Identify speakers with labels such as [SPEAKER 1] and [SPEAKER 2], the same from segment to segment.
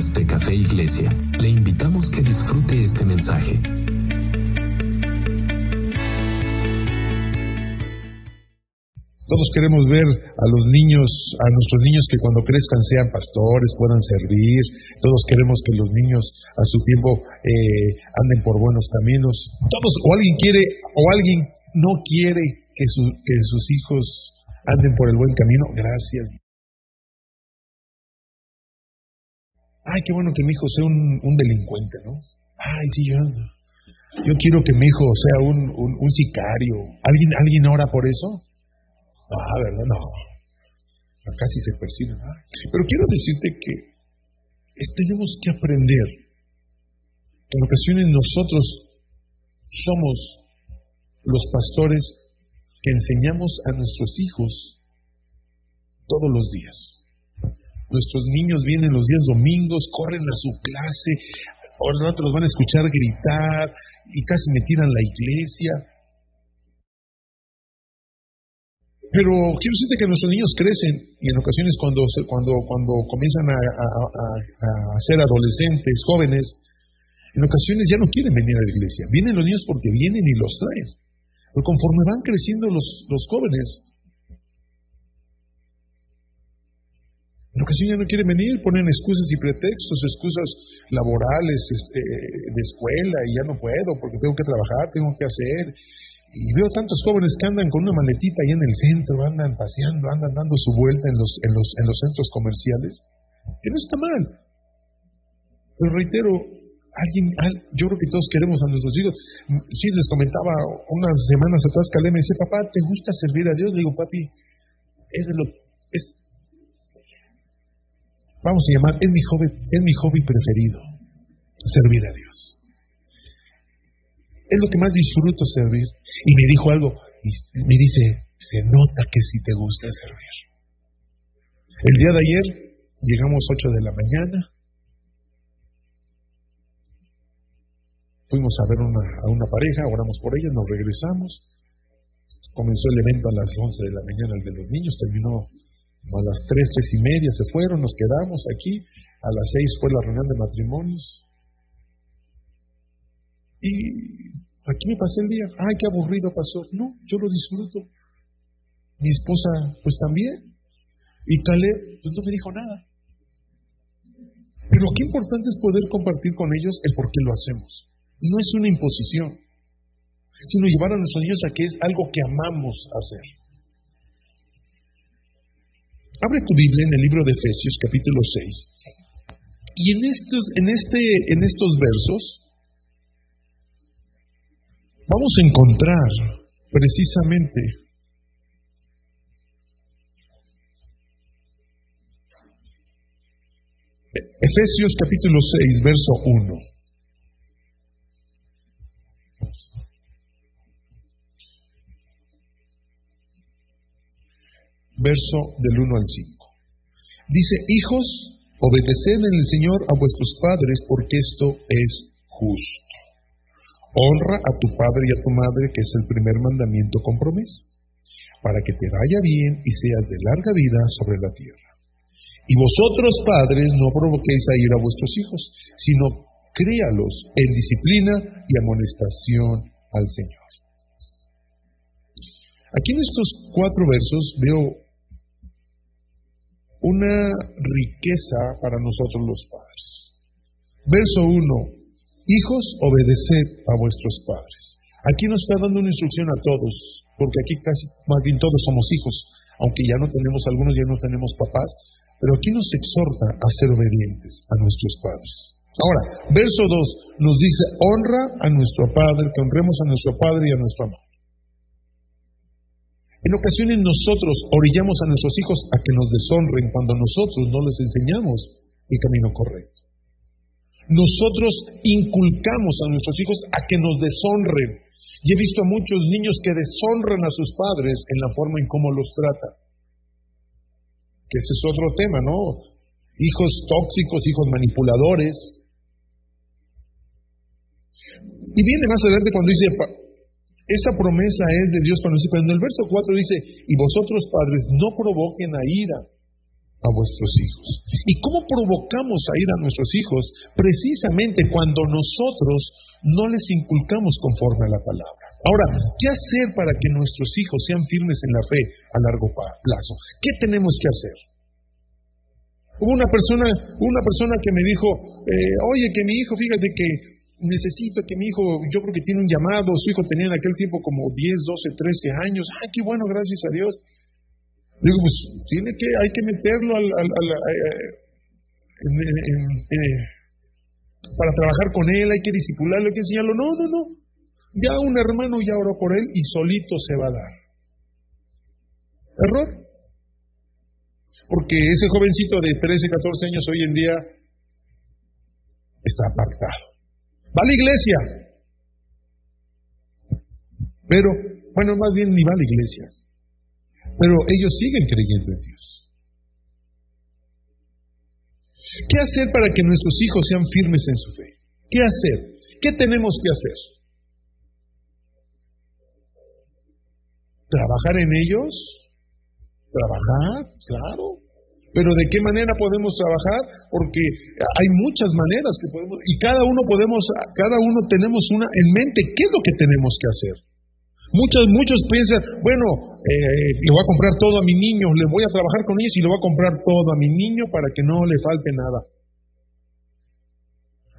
[SPEAKER 1] podcast de Café Iglesia. Le invitamos que disfrute este mensaje.
[SPEAKER 2] Todos queremos ver a los niños, a nuestros niños que cuando crezcan sean pastores, puedan servir. Todos queremos que los niños a su tiempo eh, anden por buenos caminos. Todos, o alguien quiere, o alguien no quiere que, que sus hijos anden por el buen camino. Gracias. Ay, qué bueno que mi hijo sea un, delincuente, ¿no? Ay, sí, yo, yo quiero que mi hijo sea un, un sicario. ¿Alguien, ¿Alguien ora por eso? Ah, ¿verdad? No. Casi se percibe. Pero quiero decirte que tenemos que aprender que en ocasiones nosotros somos los pastores que enseñamos a nuestros hijos todos los días. Nuestros niños vienen los días domingos, corren a su clase, ahora los van a escuchar gritar y casi me tiran la iglesia. Pero quiero decirte que nuestros niños crecen y en ocasiones cuando, cuando, cuando comienzan a, ser adolescentes, jóvenes, en ocasiones ya no quieren venir a la iglesia. Vienen los niños porque vienen y los traen. Pero conforme van creciendo los, los jóvenes, en ocasiones no quieren venir, ponen excusas y pretextos, excusas laborales, este, de escuela, y ya no puedo porque tengo que trabajar, tengo que hacer, y veo tantos jóvenes que andan con una maletita ahí en el centro, andan paseando, andan dando su vuelta en los, en los, en los centros comerciales, que no está mal. Pero reitero, alguien, yo creo que todos queremos a nuestros hijos. Sí, les comentaba unas semanas atrás, Calé me dice, papá, ¿te gusta servir a Dios? Le digo, papi, es lo, es, vamos a llamar, es mi hobby, es mi hobby preferido, servir a Dios. Es lo que más disfruto servir. Y me dijo algo, y me dice, se nota que sí te gusta servir. El día de ayer llegamos 8 de la mañana, fuimos a ver una, a una pareja, oramos por ella, nos regresamos, comenzó el evento a las 11 de la mañana, el de los niños, terminó a las 3, 3 y media, se fueron, nos quedamos aquí, a las 6 fue la reunión de matrimonios, y Aquí me pasé el día. Ay, qué aburrido pasó. No, yo lo disfruto. Mi esposa, pues también. Y Caleb, pues no me dijo nada. Pero qué importante es poder compartir con ellos el por qué lo hacemos. No es una imposición, sino llevar a nuestros niños a que es algo que amamos hacer. Abre tu Biblia en el libro de Efesios, capítulo 6. Y en estos, en este, en estos versos, vamos a encontrar precisamente Efesios capítulo 6, verso 1. Verso del 1 al 5. Dice, hijos, obedeced en el Señor a vuestros padres porque esto es justo. Honra a tu padre y a tu madre, que es el primer mandamiento con promesa, para que te vaya bien y seas de larga vida sobre la tierra. Y vosotros, padres, no provoquéis a ir a vuestros hijos, sino críalos en disciplina y amonestación al Señor. Aquí en estos cuatro versos veo una riqueza para nosotros los padres. Verso 1, Hijos, obedeced a vuestros padres. Aquí nos está dando una instrucción a todos, porque aquí casi, más bien todos somos hijos, aunque ya no tenemos, algunos ya no tenemos papás, pero aquí nos exhorta a ser obedientes a nuestros padres. Ahora, verso 2 nos dice, honra a nuestro padre, que honremos a nuestro padre y a nuestro amor. En ocasiones nosotros orillamos a nuestros hijos a que nos deshonren cuando nosotros no les enseñamos el camino correcto nosotros inculcamos a nuestros hijos a que nos deshonren. Y he visto a muchos niños que deshonran a sus padres en la forma en cómo los tratan. Que ese es otro tema, ¿no? Hijos tóxicos, hijos manipuladores. Y viene más adelante cuando dice, esa promesa es de Dios para nosotros. En el verso 4 dice, y vosotros padres no provoquen a ira a vuestros hijos. ¿Y cómo provocamos a ir a nuestros hijos? Precisamente cuando nosotros no les inculcamos conforme a la palabra. Ahora, ¿qué hacer para que nuestros hijos sean firmes en la fe a largo plazo? ¿Qué tenemos que hacer? Hubo una persona, una persona que me dijo, eh, oye, que mi hijo, fíjate que necesito que mi hijo, yo creo que tiene un llamado, su hijo tenía en aquel tiempo como 10, 12, 13 años, ay, qué bueno, gracias a Dios. Digo, pues tiene que, hay que meterlo al, para trabajar con él, hay que disipularlo, hay que enseñarlo. No, no, no. Ya un hermano ya oró por él y solito se va a dar. Error. Porque ese jovencito de 13, 14 años hoy en día está apartado. Va la iglesia. Pero, bueno, más bien ni va la iglesia. Pero ellos siguen creyendo en Dios. ¿Qué hacer para que nuestros hijos sean firmes en su fe? ¿Qué hacer? ¿Qué tenemos que hacer? ¿Trabajar en ellos? ¿Trabajar? Claro. Pero ¿de qué manera podemos trabajar? Porque hay muchas maneras que podemos, y cada uno podemos, cada uno tenemos una en mente, ¿qué es lo que tenemos que hacer? Muchos, muchos piensan, bueno, eh, le voy a comprar todo a mi niño, le voy a trabajar con ellos y le voy a comprar todo a mi niño para que no le falte nada.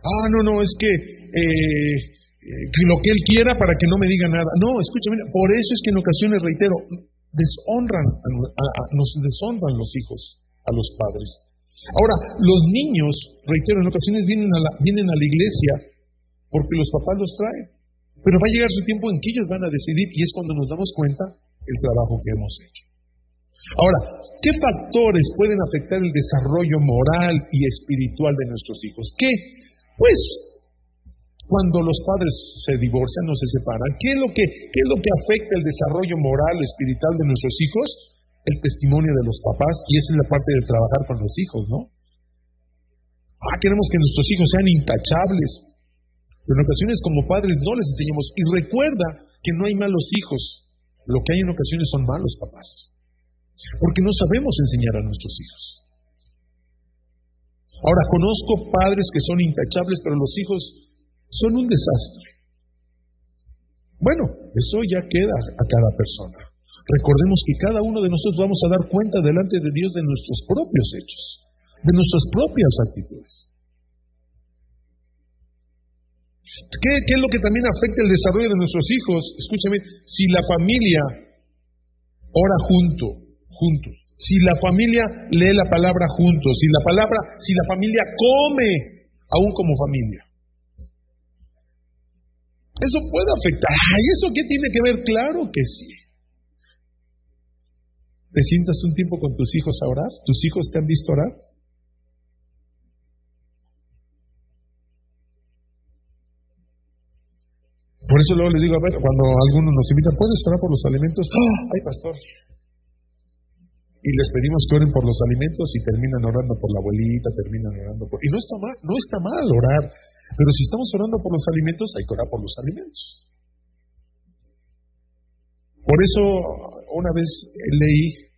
[SPEAKER 2] Ah, no, no, es que, eh, eh, lo que él quiera para que no me diga nada. No, escúchame, por eso es que en ocasiones, reitero, deshonran, nos deshonran los hijos a los padres. Ahora, los niños, reitero, en ocasiones vienen a la, vienen a la iglesia porque los papás los traen. Pero va a llegar su tiempo en que ellos van a decidir y es cuando nos damos cuenta el trabajo que hemos hecho. Ahora, ¿qué factores pueden afectar el desarrollo moral y espiritual de nuestros hijos? ¿Qué? Pues cuando los padres se divorcian o se separan, ¿qué es lo que, qué es lo que afecta el desarrollo moral espiritual de nuestros hijos? El testimonio de los papás, y esa es la parte de trabajar con los hijos, ¿no? Ah, queremos que nuestros hijos sean intachables, pero en ocasiones como padres no les enseñamos. Y recuerda que no hay malos hijos. Lo que hay en ocasiones son malos papás. Porque no sabemos enseñar a nuestros hijos. Ahora, conozco padres que son intachables, pero los hijos son un desastre. Bueno, eso ya queda a cada persona. Recordemos que cada uno de nosotros vamos a dar cuenta delante de Dios de nuestros propios hechos, de nuestras propias actitudes. ¿Qué, es lo que también afecta el desarrollo de nuestros hijos? Escúchame, si la familia ora junto, juntos, si la familia lee la palabra juntos, si la palabra, si la familia come aún como familia. Eso puede afectar. ¿Y eso qué tiene que ver? Claro que sí. ¿Te sientas un tiempo con tus hijos a orar? ¿Tus hijos te han visto orar? Por eso luego les digo, a ver, cuando algunos nos invitan, ¿puedes orar por los alimentos? ¡Ah! ¡Ay, pastor! Y les pedimos que oren por los alimentos y terminan orando por la abuelita, terminan orando por... Y no está mal, no está mal orar, pero si estamos orando por los alimentos, hay que orar por los alimentos. Por eso una vez leí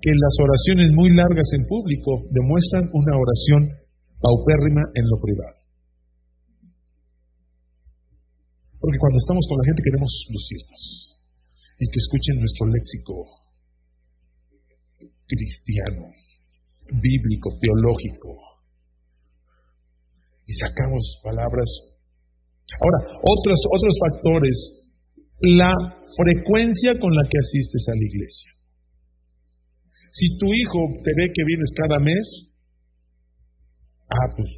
[SPEAKER 2] que las oraciones muy largas en público demuestran una oración paupérrima en lo privado. Porque cuando estamos con la gente queremos lucirnos y que escuchen nuestro léxico cristiano, bíblico, teológico. Y sacamos palabras. Ahora, otros, otros factores. La frecuencia con la que asistes a la iglesia. Si tu hijo te ve que vienes cada mes, ah, pues,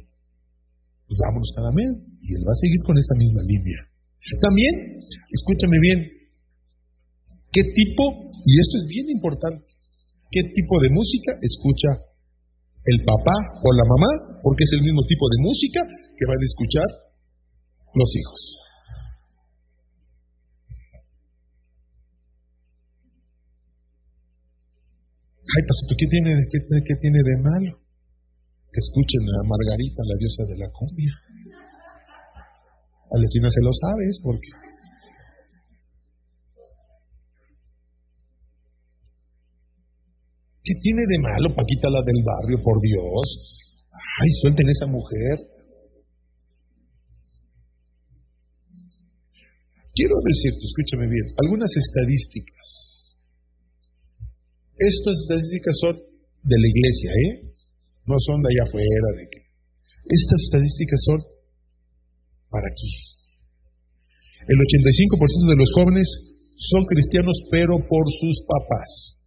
[SPEAKER 2] pues vámonos cada mes. Y él va a seguir con esa misma línea. También, escúchame bien, ¿qué tipo, y esto es bien importante, qué tipo de música escucha el papá o la mamá? Porque es el mismo tipo de música que van a escuchar los hijos. Ay, pastor, ¿qué tiene, qué, tiene de malo? Que escuchen a Margarita, la diosa de la cumbia. Al vecino se lo sabes porque... ¿Qué tiene de malo Paquita la del barrio, por Dios? Ay, suelten esa mujer. Quiero decirte, escúchame bien, algunas estadísticas. Estas estadísticas son de la iglesia, ¿eh? No son de allá afuera, de que. Estas estadísticas son para aquí. El 85% de los jóvenes son cristianos, pero por sus papás.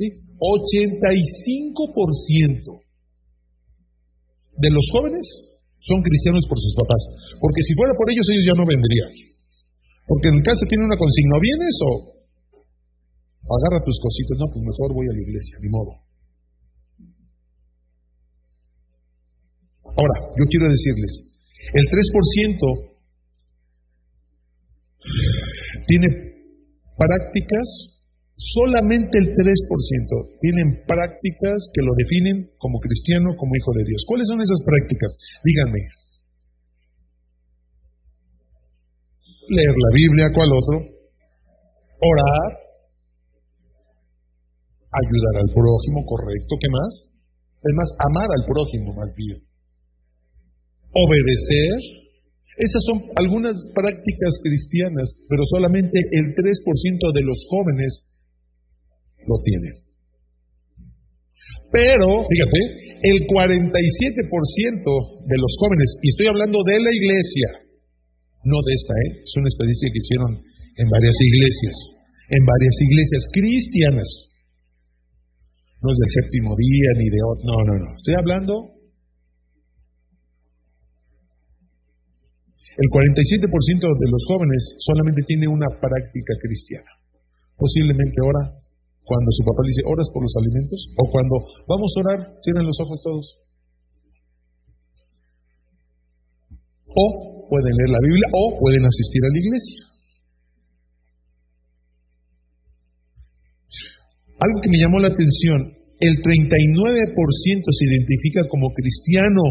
[SPEAKER 2] ¿Sí? 85% de los jóvenes son cristianos por sus papás. Porque si fuera por ellos, ellos ya no vendrían. Porque en casa tiene una consigna, ¿vienes o agarra tus cositas? No, pues mejor voy a la iglesia, ni modo. Ahora, yo quiero decirles, el 3% tiene prácticas, solamente el 3% tienen prácticas que lo definen como cristiano, como hijo de Dios. ¿Cuáles son esas prácticas? Díganme. Leer la Biblia, ¿cuál otro? Orar, ayudar al prójimo, correcto, ¿qué más? Es más, amar al prójimo más bien obedecer. Esas son algunas prácticas cristianas, pero solamente el 3% de los jóvenes lo tienen. Pero, fíjate, el 47% de los jóvenes, y estoy hablando de la iglesia, no de esta, ¿eh? es una estadística que hicieron en varias iglesias, en varias iglesias cristianas, no es del séptimo día ni de otro, no, no, no, estoy hablando El 47% de los jóvenes solamente tiene una práctica cristiana. Posiblemente ora cuando su papá le dice, oras por los alimentos, o cuando vamos a orar, cierren los ojos todos. O pueden leer la Biblia o pueden asistir a la iglesia. Algo que me llamó la atención, el 39% se identifica como cristiano,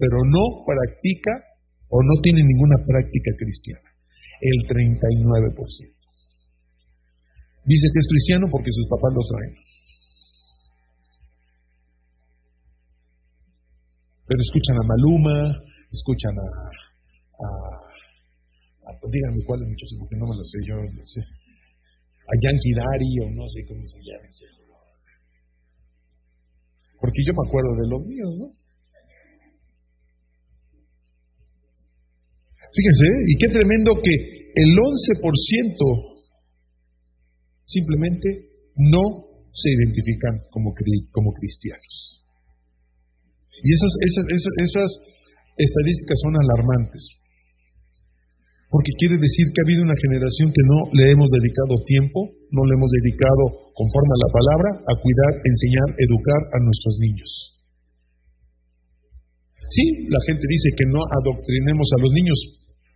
[SPEAKER 2] pero no practica o no tiene ninguna práctica cristiana. El 39%. Dice que es cristiano porque sus papás lo traen. Pero escuchan a Maluma, escuchan a, a, díganme cuáles muchachos, porque no me lo sé yo, no sé, a Yankee Dari o no sé cómo se llama. Porque yo me acuerdo de los míos, ¿no? Fíjense, y qué tremendo que el 11% simplemente no se identifican como, cristianos. Y esas, esas, esas estadísticas son alarmantes, porque quiere decir que ha habido una generación que no le hemos dedicado tiempo, no le hemos dedicado, conforme a la palabra, a cuidar, enseñar, educar a nuestros niños. Sí, la gente dice que no adoctrinemos a los niños,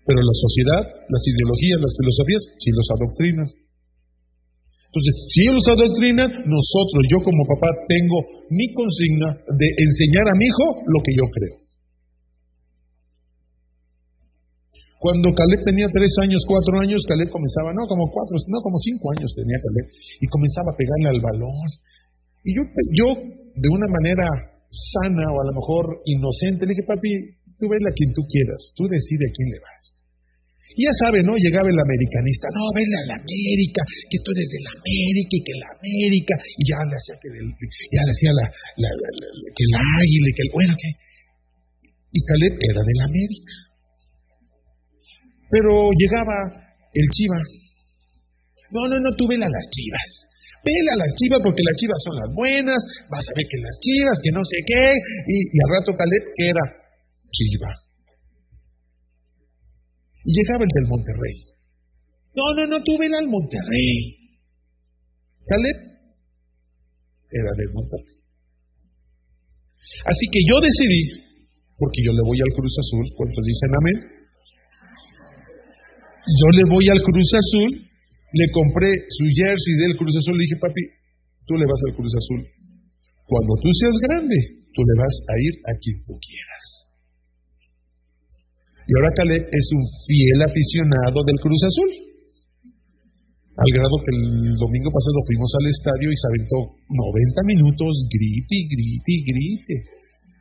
[SPEAKER 2] pero la sociedad, las ideologías, las filosofías, sí los adoctrinan. Entonces, si ellos los adoctrinan, nosotros, yo como papá, tengo mi consigna de enseñar a mi hijo lo que yo creo. Cuando Caleb tenía tres años, cuatro años, Caleb comenzaba, no, como cuatro, no, como cinco años tenía Caleb, y comenzaba a pegarle al balón. Y yo, yo de una manera sana o a lo mejor inocente, le dije, papi, tú vele a quien tú quieras, tú decide a quién le vas. Y ya sabe, ¿no? Llegaba el americanista, no, vele a la América, que tú eres de la América y que la América, y ya le hacía que ya le hacía la, la, que el águila, que el, bueno, que... Y Caleb era de la América. Pero llegaba el Chiva. No, no, no, tú vele a las chivas. Vele a las chivas porque las chivas son las buenas, vas a ver que las chivas, que no sé qué. Y, al rato Caleb, que era chiva. Y llegaba el del Monterrey. No, no, no, tú ven al Monterrey. Caleb era del Monterrey. Así que yo decidí, porque yo le voy al Cruz Azul, ¿cuántos dicen amén? Yo le voy al Cruz Azul, le compré su jersey del Cruz Azul, le dije, papi, tú le vas al Cruz Azul. Cuando tú seas grande, tú le vas a ir a quien tú quieras. Y ahora Caleb es un fiel aficionado del Cruz Azul. Al grado que el domingo pasado fuimos al estadio y se aventó 90 minutos, grite, grite, grite.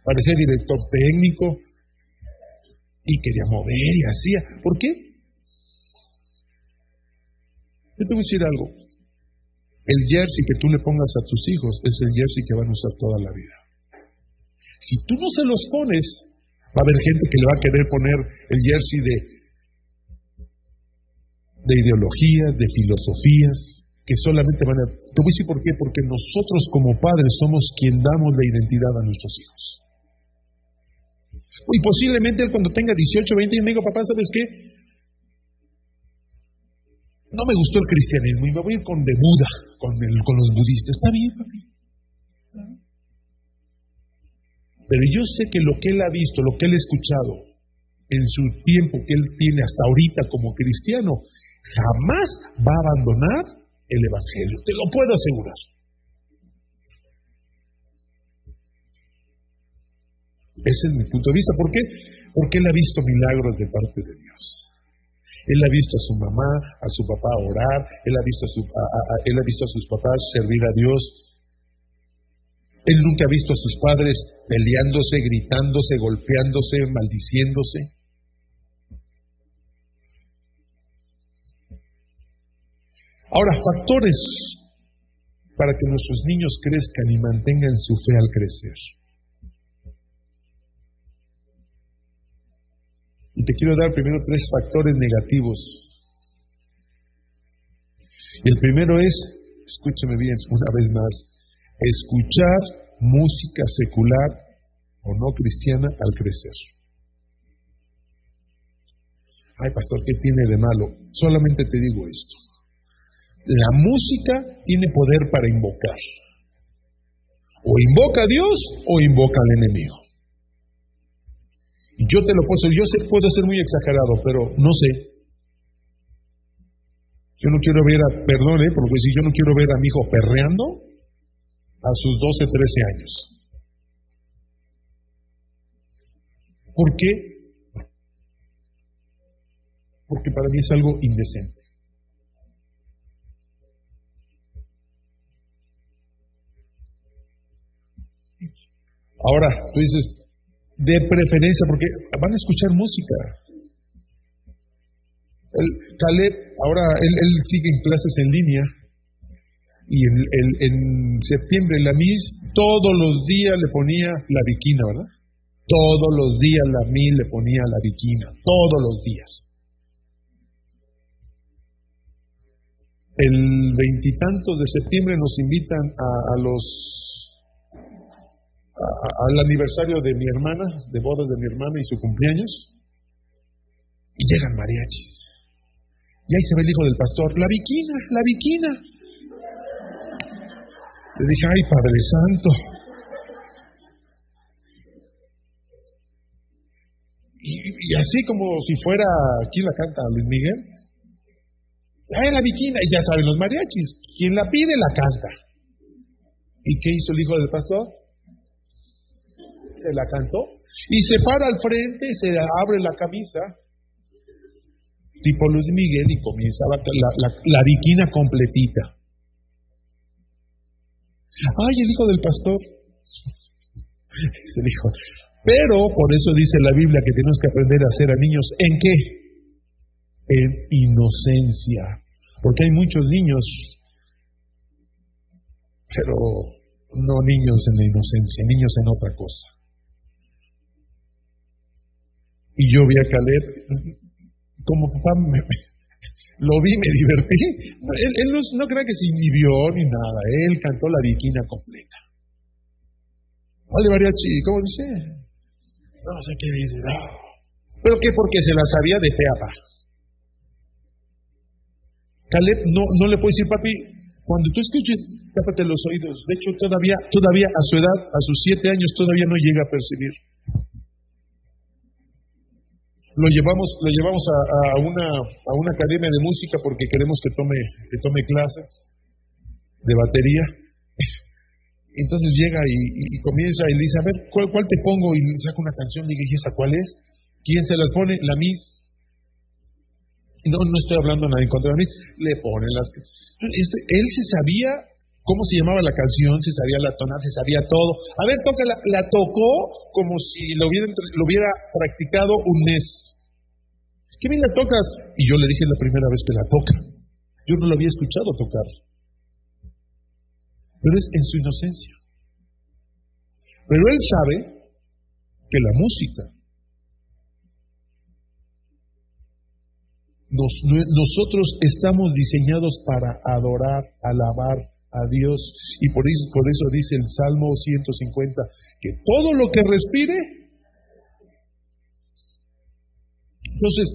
[SPEAKER 2] Parecía director técnico y quería mover y hacía. ¿Por qué? Yo te voy a decir algo. El jersey que tú le pongas a tus hijos es el jersey que van a usar toda la vida. Si tú no se los pones, va a haber gente que le va a querer poner el jersey de de ideologías, de filosofías, que solamente van a... Te voy a decir por qué, porque nosotros como padres somos quien damos la identidad a nuestros hijos. Y posiblemente él cuando tenga 18, 20 y me diga, papá, ¿sabes qué? No me gustó el cristianismo y me voy a ir con de Buda, con, el, con los budistas. Está bien, papi. Pero yo sé que lo que él ha visto, lo que él ha escuchado en su tiempo que él tiene hasta ahorita como cristiano, jamás va a abandonar el Evangelio. Te lo puedo asegurar. Ese es mi punto de vista. ¿Por qué? Porque él ha visto milagros de parte de Dios. Él ha visto a su mamá, a su papá orar, él ha visto a, su, él ha visto a sus papás servir a Dios. Él nunca ha visto a sus padres peleándose, gritándose, golpeándose, maldiciéndose. Ahora, factores para que nuestros niños crezcan y mantengan su fe al crecer. Y te quiero dar primero tres factores negativos. el primero es, escúchame bien una vez más, escuchar música secular o no cristiana al crecer. Ay, pastor, ¿qué tiene de malo? Solamente te digo esto. La música tiene poder para invocar. O invoca a Dios o invoca al enemigo. Yo te lo puedo yo sé, puedo ser muy exagerado, pero no sé. Yo no quiero ver a, perdone, porque si yo no quiero ver a mi hijo perreando a sus 12, 13 años. ¿Por qué? Porque para mí es algo indecente. Ahora, tú dices, de preferencia, porque van a escuchar música. El Caleb, ahora él, sigue en clases en línea y en, septiembre la Miss todos los días le ponía la viquina, ¿verdad? Todos los días la Miss le ponía la viquina, todos los días. El veintitantos de septiembre nos invitan a los al aniversario de mi hermana, de bodas de mi hermana y su cumpleaños, y llegan mariachis. Y ahí se ve el hijo del pastor, la viquina, la viquina. Le dije, ay Padre Santo. Y, así como si fuera, aquí la canta Luis Miguel, ay la viquina, y ya saben los mariachis, quien la pide la canta. ¿Y qué hizo el hijo del pastor? Se la cantó, y se para al frente, se abre la camisa, tipo Luis Miguel, y comienza la, la, la, viquina completita. Ay, el hijo del pastor. Se dijo, pero por eso dice la Biblia que tenemos que aprender a hacer a niños en qué? En inocencia. Porque hay muchos niños, pero no niños en la inocencia, niños en otra cosa. Y yo vi a Caleb, como papá, lo vi, me divertí. Él, no, cree que se inhibió ni nada, él cantó la viquina completa. Vale, mariachi, ¿cómo dice? No sé qué dice, no. ¿Pero qué? Porque se la sabía de teapa. Caleb no, no le puede decir, papi, cuando tú escuches, tápate los oídos. De hecho, todavía, todavía a su edad, a sus siete años, todavía no llega a percibir lo llevamos, lo llevamos a, una, a una academia de música porque queremos que tome, que tome clases de batería. Entonces llega y, comienza y le dice, a ver, ¿cuál, ¿cuál, te pongo? Y le saca una canción le dice, ¿esa cuál es? ¿Quién se las pone? La Miss. no, no estoy hablando nada en contra de mí, le ponen las... Este, él se sabía cómo se llamaba la canción, se sabía la tonada, se sabía todo. A ver, toca la, la tocó como si lo hubiera, lo hubiera practicado un mes. ¿Qué bien la tocas? Y yo le dije la primera vez que la toca. Yo no lo había escuchado tocar. Pero es en su inocencia. Pero él sabe que la música nosotros estamos diseñados para adorar, alabar a Dios. Y por eso, por eso dice el Salmo 150, que todo lo que respire. Entonces,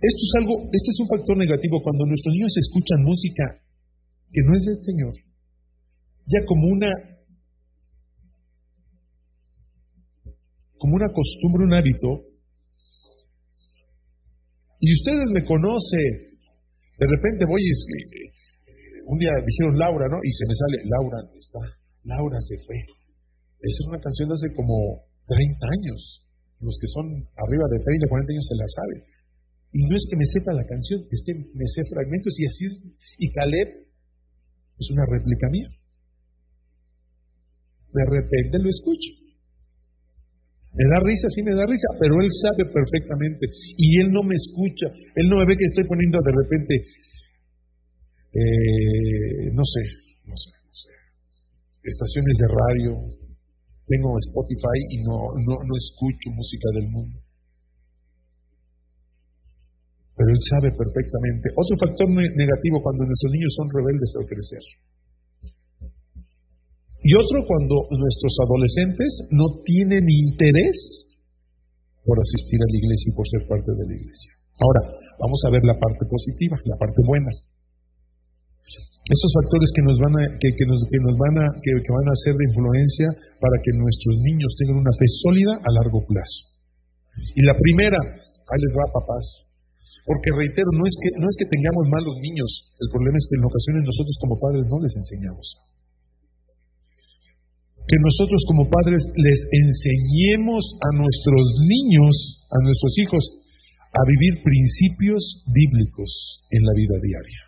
[SPEAKER 2] esto es algo, este es un factor negativo cuando nuestros niños escuchan música que no es del Señor, ya como una como una costumbre, un hábito, y ustedes me conocen. De repente voy y un día dijeron Laura, ¿no? Y se me sale, Laura, está? Laura se fue. Esa es una canción de hace como 30 años. Los que son arriba de 30, 40 años se la saben. Y no es que me sepa la canción, es que me sé fragmentos y así. Y Caleb es una réplica mía. De repente lo escucho. Me da risa, sí me da risa, pero él sabe perfectamente y él no me escucha, él no me ve que estoy poniendo de repente, eh, no sé, no sé, no sé, estaciones de radio, tengo Spotify y no, no, no escucho música del mundo. Pero él sabe perfectamente. Otro factor negativo cuando nuestros niños son rebeldes al crecer. Y otro cuando nuestros adolescentes no tienen interés por asistir a la iglesia y por ser parte de la iglesia. Ahora, vamos a ver la parte positiva, la parte buena. Esos factores que nos van a, que, nos, que nos van a, que, van a ser de influencia para que nuestros niños tengan una fe sólida a largo plazo. Y la primera, ahí les va papás, porque reitero, no es que, no es que tengamos malos niños, el problema es que en ocasiones nosotros como padres no les enseñamos que nosotros como padres les enseñemos a nuestros niños, a nuestros hijos, a vivir principios bíblicos en la vida diaria.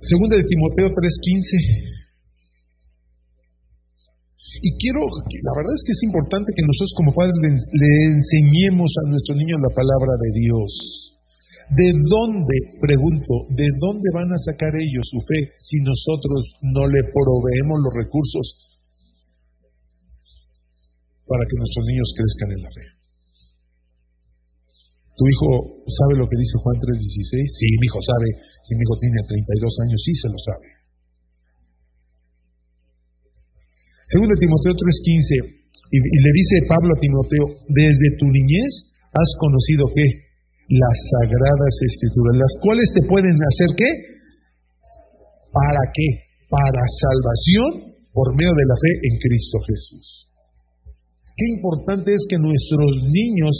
[SPEAKER 2] Segunda de Timoteo 3:15. Y quiero, la verdad es que es importante que nosotros como padres le, le enseñemos a nuestros niños la palabra de Dios. ¿De dónde, pregunto, de dónde van a sacar ellos su fe si nosotros no le proveemos los recursos para que nuestros niños crezcan en la fe? ¿Tu hijo sabe lo que dice Juan 3:16? Sí, mi hijo sabe. Si mi hijo tiene 32 años, sí se lo sabe. Segundo Timoteo 3:15, y, y le dice Pablo a Timoteo, desde tu niñez has conocido que las sagradas escrituras, las cuales te pueden hacer qué? ¿Para qué? Para salvación por medio de la fe en Cristo Jesús. Qué importante es que nuestros niños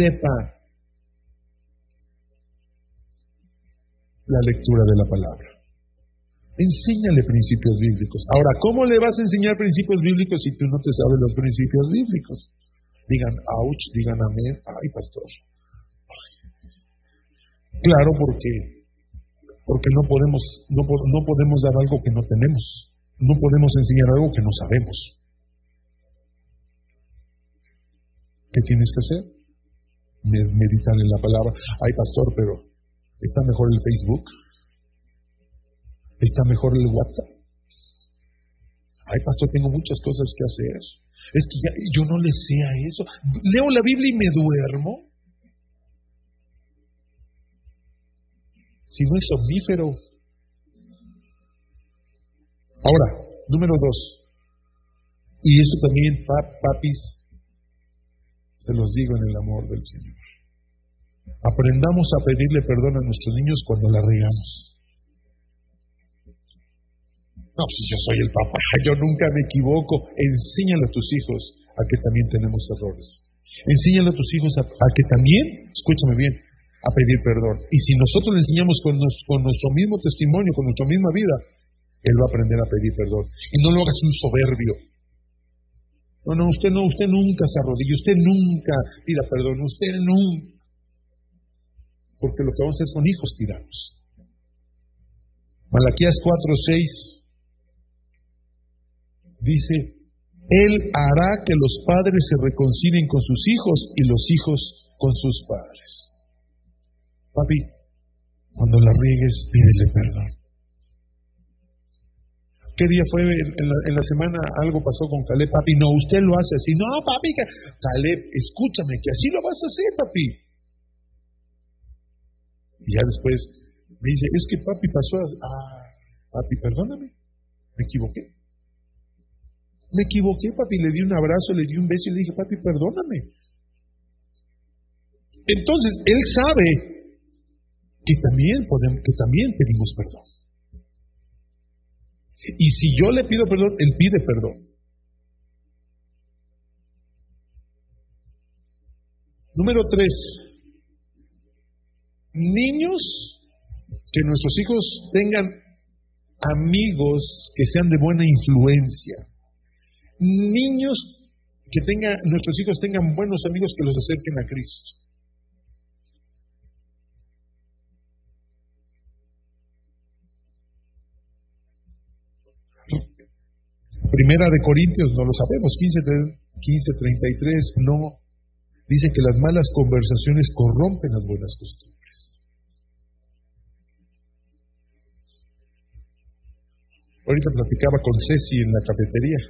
[SPEAKER 2] sepan la lectura de la palabra. Enséñale principios bíblicos. Ahora, ¿cómo le vas a enseñar principios bíblicos si tú no te sabes los principios bíblicos? Digan, ouch, digan amén. Ay, pastor. Claro, porque, porque no, podemos, no, no podemos dar algo que no tenemos. No podemos enseñar algo que no sabemos. ¿Qué tienes que hacer? Meditar en la palabra. Ay, pastor, pero ¿está mejor el Facebook? ¿Está mejor el WhatsApp? Ay, pastor, tengo muchas cosas que hacer. Es que yo no le sé a eso. Leo la Biblia y me duermo. si no es omnífero. Ahora, número dos, y esto también, papis, se los digo en el amor del Señor. Aprendamos a pedirle perdón a nuestros niños cuando la regamos. No, si yo soy el papá, yo nunca me equivoco. Enséñale a tus hijos a que también tenemos errores. Enséñale a tus hijos a que también, escúchame bien, a pedir perdón. Y si nosotros le enseñamos con nuestro, mismo testimonio, con nuestra misma vida, él va a aprender a pedir perdón. Y no lo hagas un soberbio. No, no, usted no, usted nunca se arrodille, usted nunca pida perdón, usted nunca. Porque lo que vamos a hacer son hijos tiranos. Malaquías 4:6 dice, Él hará que los padres se reconcilien con sus hijos y los hijos con sus padres. Papi, cuando la riegues, pídele perdón. ¿Qué día fue en la, semana? Algo pasó con Caleb, papi. No, usted lo hace así. No, papi, Caleb, escúchame, que así lo vas a hacer, papi. Y ya después me dice, es que papi pasó a... Ah, papi, perdóname, me equivoqué. Me equivoqué, papi, le di un abrazo, le di un beso y le dije, papi, perdóname. Entonces, él sabe que también podemos, que también pedimos perdón. Y si yo le pido perdón, él pide perdón. Número tres, niños, que nuestros hijos tengan amigos que sean de buena influencia. Niños que tengan, nuestros hijos tengan buenos amigos que los acerquen a Cristo. Primera de Corintios, no lo sabemos, 15, 15, 33, no. Dice que las malas conversaciones corrompen las buenas costumbres. Ahorita platicaba con Ceci en la cafetería,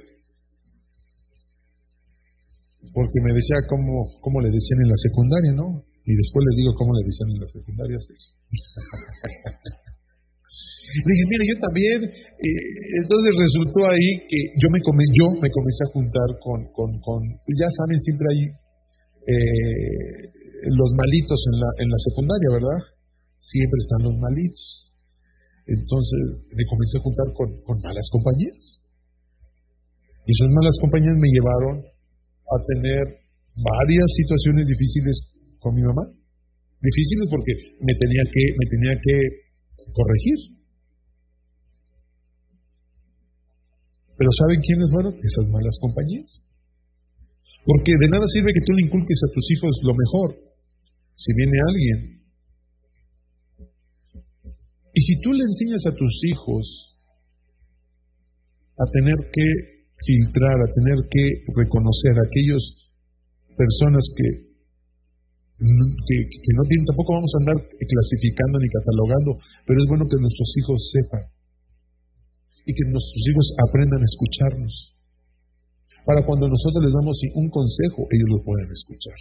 [SPEAKER 2] porque me decía cómo, cómo le decían en la secundaria, ¿no? Y después les digo cómo le decían en la secundaria, Ceci. Le dije, mira, yo también, eh, entonces resultó ahí que yo me, yo me comencé a juntar con, con, con ya saben, siempre hay eh, los malitos en la, en la secundaria, ¿verdad? Siempre están los malitos. Entonces me comencé a juntar con, malas compañías. Y esas malas compañías me llevaron a tener varias situaciones difíciles con mi mamá. Difíciles porque me tenía que, me tenía que corregir. Pero ¿saben quiénes fueron? Esas malas compañías. Porque de nada sirve que tú le inculques a tus hijos lo mejor. Si viene alguien y si tú le enseñas a tus hijos a tener que filtrar, a tener que reconocer a aquellas personas que, que, no tienen, tampoco vamos a andar clasificando ni catalogando, pero es bueno que nuestros hijos sepan y que nuestros hijos aprendan a escucharnos. Para cuando nosotros les damos un consejo, ellos lo puedan escuchar.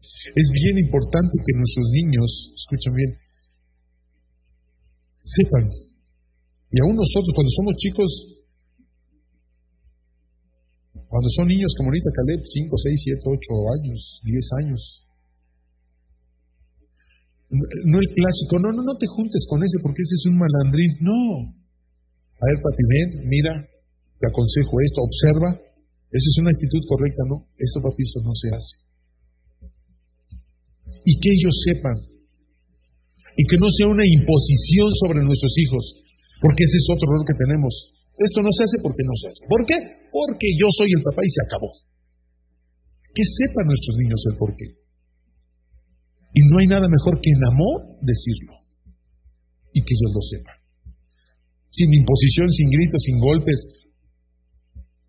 [SPEAKER 2] Es bien importante que nuestros niños, escuchen bien, sepan. Y aún nosotros, cuando somos chicos, cuando son niños como ahorita Caleb, 5, 6, 7, 8 años, 10 años, no el clásico, no, no, no te juntes con ese porque ese es un malandrín. No. A ver, papi, ven, mira, te aconsejo esto, observa. Esa es una actitud correcta, ¿no? Esto, papi, eso no se hace y que ellos sepan. Y que no sea una imposición sobre nuestros hijos, porque ese es otro error que tenemos. Esto no se hace porque no se hace. ¿Por qué? Porque yo soy el papá y se acabó. Que sepan nuestros niños el por qué. Y no hay nada mejor que en amor decirlo. Y que ellos lo sepan. Sin imposición, sin gritos, sin golpes,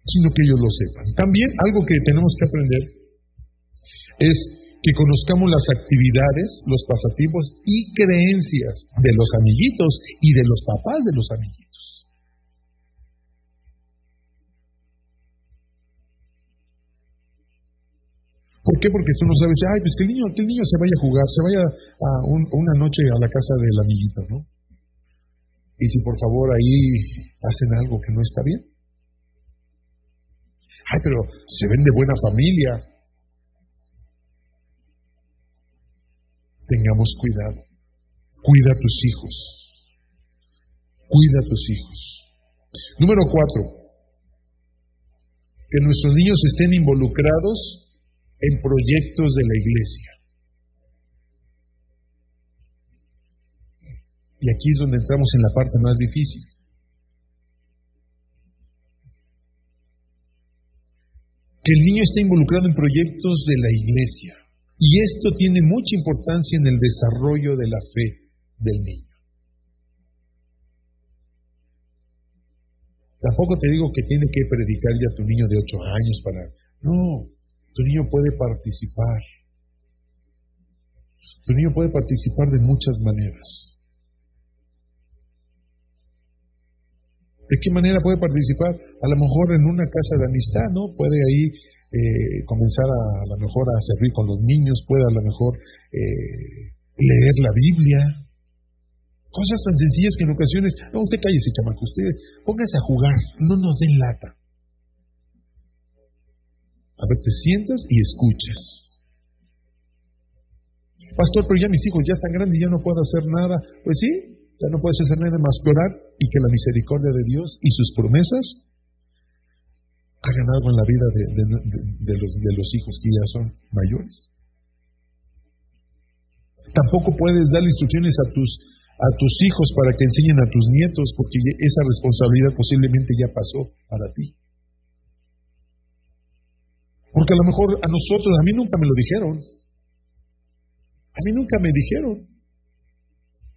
[SPEAKER 2] sino que ellos lo sepan. También algo que tenemos que aprender es que conozcamos las actividades, los pasatiempos y creencias de los amiguitos y de los papás de los amiguitos. ¿Por qué? Porque tú no sabes, ay, pues que el niño, que el niño se vaya a jugar, se vaya a una noche a la casa del amiguito, ¿no? Y si por favor ahí hacen algo que no está bien. Ay, pero se ven de buena familia. Tengamos cuidado. Cuida a tus hijos. Cuida a tus hijos. Número cuatro, que nuestros niños estén involucrados en proyectos de la iglesia. Y aquí es donde entramos en la parte más difícil. que el niño está involucrado en proyectos de la iglesia. Y esto tiene mucha importancia en el desarrollo de la fe del niño. Tampoco te digo que tiene que predicar ya tu niño de ocho años para... No, tu niño puede participar. Tu niño puede participar de muchas maneras. ¿De qué manera puede participar? A lo mejor en una casa de amistad, ¿no? Puede ahí eh, comenzar a, a, lo mejor a servir con los niños, puede a lo mejor eh, leer la Biblia, Cosas tan sencillas que en ocasiones, no, usted cállese, chamaco, usted póngase a jugar, no nos den lata. A ver, te sientas y escuchas. Pastor, pero ya mis hijos ya están grandes y ya no puedo hacer nada. Pues sí, ya no puedes hacer nada más que orar y que la misericordia de Dios y sus promesas hagan algo en la vida de, los hijos que ya son mayores. Tampoco puedes dar instrucciones a tus a tus hijos para que enseñen a tus nietos, porque esa responsabilidad posiblemente ya pasó para ti. Porque a lo mejor a nosotros, a mí nunca me lo dijeron. A mí nunca me dijeron.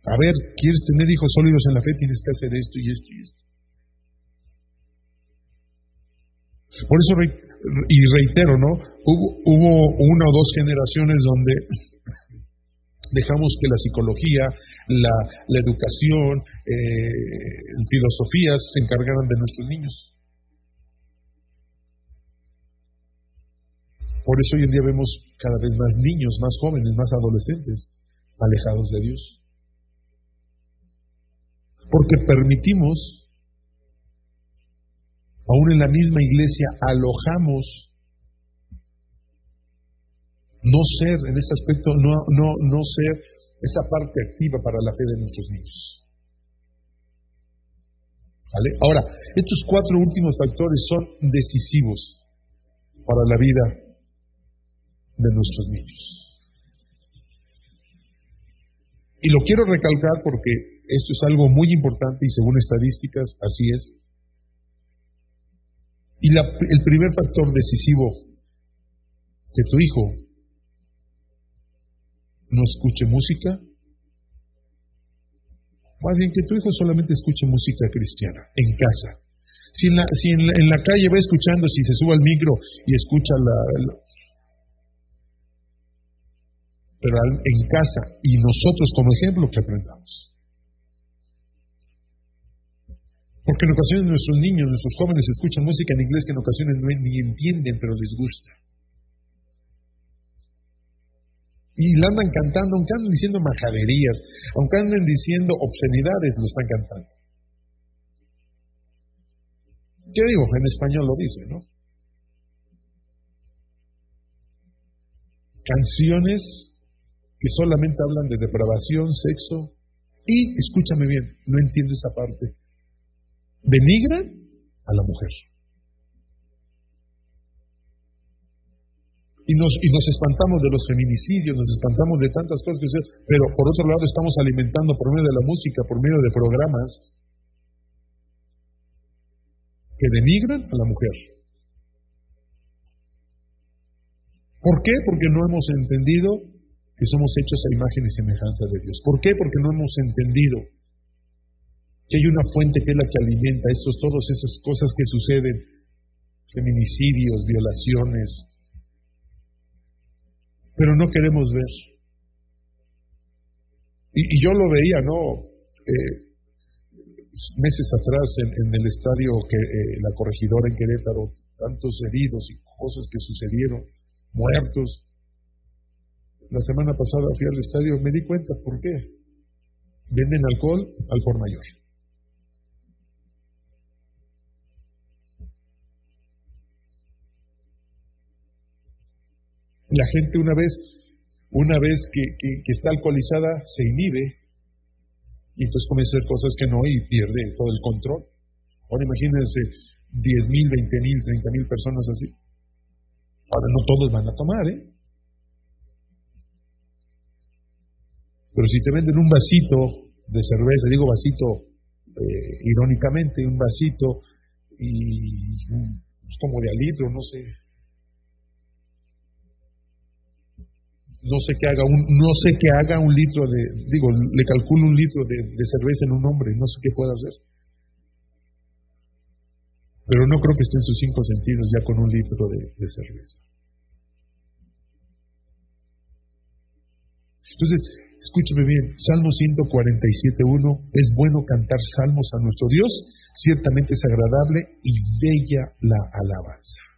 [SPEAKER 2] A ver, ¿quieres tener hijos sólidos en la fe? Tienes que hacer esto y esto y esto. Por eso, y reitero, ¿no? Hubo, hubo una o dos generaciones donde dejamos que la psicología, la, educación, eh, filosofías se encargaran de nuestros niños. Por eso hoy en día vemos cada vez más niños, más jóvenes, más adolescentes alejados de Dios. Porque permitimos, aún en la misma iglesia, alojamos no ser en este aspecto, no, no, no ser esa parte activa para la fe de nuestros niños. ¿Vale? Ahora, estos cuatro últimos factores son decisivos para la vida de nuestros niños. Y lo quiero recalcar porque esto es algo muy importante y según estadísticas así es. Y el primer factor decisivo que tu hijo no escuche música. Más bien que tu hijo solamente escuche música cristiana en casa. Si en la, si en la, calle va escuchando, si se sube al micro y escucha la, pero en casa y nosotros como ejemplo que aprendamos. Porque en ocasiones nuestros niños, nuestros jóvenes escuchan música en inglés que en ocasiones no ni entienden, pero les gusta. Y la andan cantando, aunque anden diciendo majaderías, aunque anden diciendo obscenidades, lo están cantando. ¿Qué digo? En español lo dice, ¿no? Canciones que solamente hablan de depravación, sexo, y, escúchame bien, no entiendo esa parte, denigran a la mujer. Y nos, y nos espantamos de los feminicidios, nos espantamos de tantas cosas que pero por otro lado estamos alimentando por medio de la música, por medio de programas que denigran a la mujer. ¿Por qué? Porque no hemos entendido que somos hechos a imagen y semejanza de Dios. ¿Por qué? Porque no hemos entendido que hay una fuente que es la que alimenta estos, todas esas cosas que suceden, feminicidios, violaciones, pero no queremos ver. Y, yo lo veía, ¿no? Eh, meses atrás en, el estadio que eh, la corregidora en Querétaro, tantos heridos y cosas que sucedieron, muertos. La semana pasada fui al estadio, me di cuenta por qué. Venden alcohol al por mayor. La gente una vez, una vez que, está alcoholizada se inhibe y entonces comienza a hacer cosas que no y pierde todo el control. Ahora imagínense 10 mil, 20 mil, 30 mil personas así. Ahora no todos van a tomar, ¿eh? Pero si te venden un vasito de cerveza, digo vasito eh, irónicamente, un vasito y como de alitro, no sé, no sé qué haga un, no sé qué haga un litro de, digo, le calculo un litro de, cerveza en un hombre, no sé qué pueda hacer. Pero no creo que esté en sus cinco sentidos ya con un litro de, de cerveza. Entonces, escúcheme bien, Salmo 147.1, es bueno cantar salmos a nuestro Dios, ciertamente es agradable y bella la alabanza.